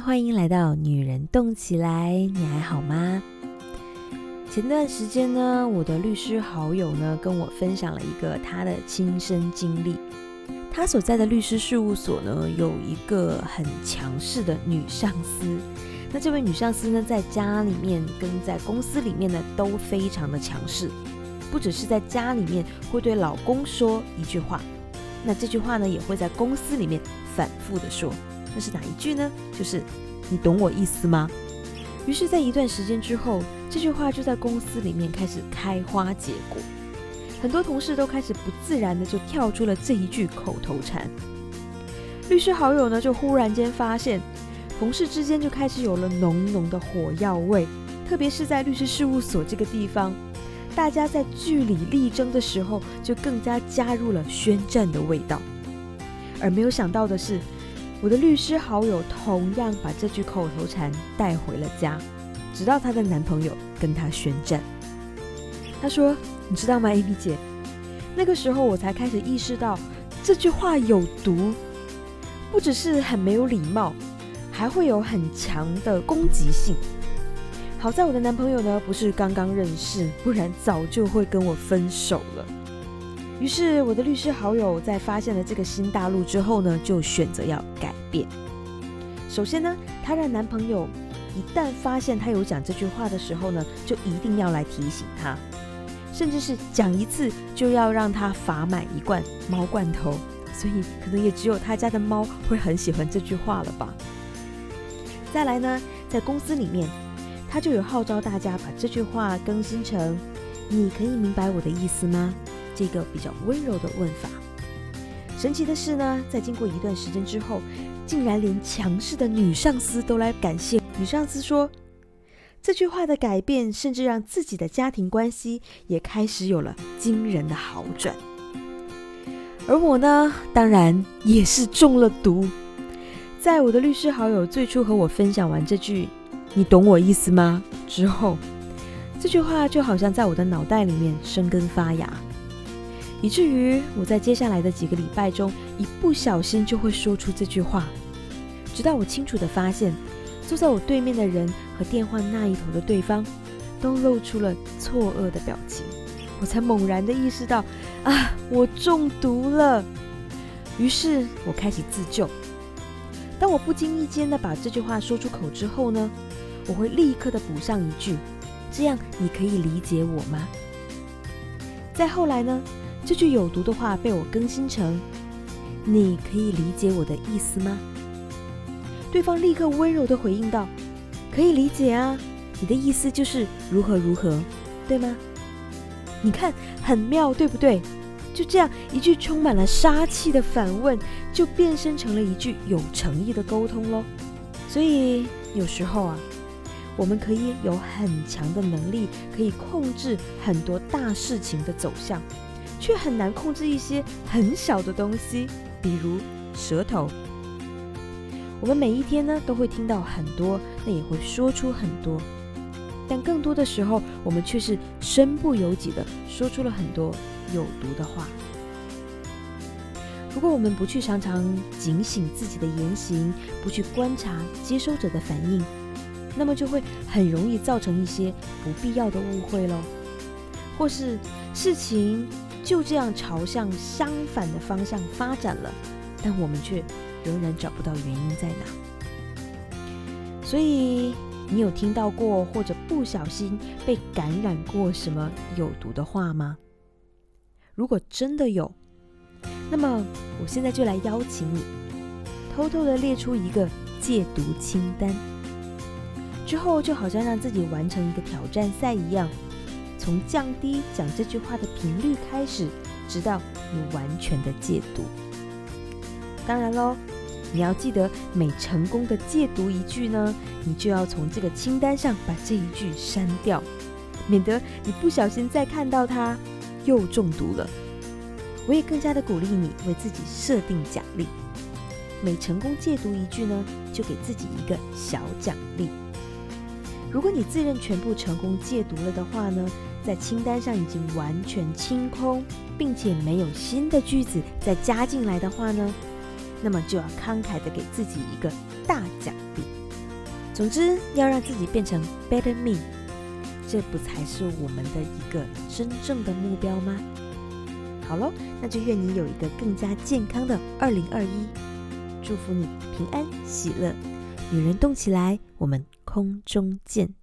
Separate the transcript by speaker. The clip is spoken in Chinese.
Speaker 1: 欢迎来到女人动起来，你还好吗？前段时间呢，我的律师好友呢跟我分享了一个他的亲身经历。他所在的律师事务所呢，有一个很强势的女上司。那这位女上司呢，在家里面跟在公司里面呢，都非常的强势。不只是在家里面会对老公说一句话，那这句话呢，也会在公司里面反复的说。那是哪一句呢？就是你懂我意思吗？于是，在一段时间之后，这句话就在公司里面开始开花结果。很多同事都开始不自然的就跳出了这一句口头禅。律师好友呢，就忽然间发现，同事之间就开始有了浓浓的火药味，特别是在律师事务所这个地方，大家在据理力争的时候，就更加加入了宣战的味道。而没有想到的是。我的律师好友同样把这句口头禅带回了家，直到她的男朋友跟她宣战。她说：“你知道吗，Amy 姐？那个时候我才开始意识到这句话有毒，不只是很没有礼貌，还会有很强的攻击性。好在我的男朋友呢不是刚刚认识，不然早就会跟我分手了。”于是，我的律师好友在发现了这个新大陆之后呢，就选择要改变。首先呢，她让男朋友一旦发现她有讲这句话的时候呢，就一定要来提醒她，甚至是讲一次就要让她罚买一罐猫罐头。所以，可能也只有他家的猫会很喜欢这句话了吧。再来呢，在公司里面，他就有号召大家把这句话更新成：“你可以明白我的意思吗？”这个比较温柔的问法。神奇的是呢，在经过一段时间之后，竟然连强势的女上司都来感谢女上司，说这句话的改变，甚至让自己的家庭关系也开始有了惊人的好转。而我呢，当然也是中了毒。在我的律师好友最初和我分享完这句“你懂我意思吗”之后，这句话就好像在我的脑袋里面生根发芽。以至于我在接下来的几个礼拜中，一不小心就会说出这句话，直到我清楚的发现，坐在我对面的人和电话那一头的对方，都露出了错愕的表情，我才猛然的意识到，啊，我中毒了。于是我开始自救。当我不经意间的把这句话说出口之后呢，我会立刻的补上一句，这样你可以理解我吗？再后来呢？这句有毒的话被我更新成：“你可以理解我的意思吗？”对方立刻温柔地回应道：“可以理解啊，你的意思就是如何如何，对吗？”你看很妙，对不对？就这样一句充满了杀气的反问，就变身成了一句有诚意的沟通喽。所以有时候啊，我们可以有很强的能力，可以控制很多大事情的走向。却很难控制一些很小的东西，比如舌头。我们每一天呢都会听到很多，那也会说出很多，但更多的时候，我们却是身不由己的说出了很多有毒的话。如果我们不去常常警醒自己的言行，不去观察接收者的反应，那么就会很容易造成一些不必要的误会喽，或是事情。就这样朝向相反的方向发展了，但我们却仍然找不到原因在哪。所以，你有听到过或者不小心被感染过什么有毒的话吗？如果真的有，那么我现在就来邀请你，偷偷的列出一个戒毒清单，之后就好像让自己完成一个挑战赛一样。从降低讲这句话的频率开始，直到你完全的戒毒。当然喽，你要记得每成功的戒毒一句呢，你就要从这个清单上把这一句删掉，免得你不小心再看到它又中毒了。我也更加的鼓励你为自己设定奖励，每成功戒毒一句呢，就给自己一个小奖励。如果你自认全部成功戒毒了的话呢？在清单上已经完全清空，并且没有新的句子再加进来的话呢，那么就要慷慨的给自己一个大奖励。总之，要让自己变成 better me，这不才是我们的一个真正的目标吗？好喽，那就愿你有一个更加健康的二零二一，祝福你平安喜乐。女人动起来，我们空中见。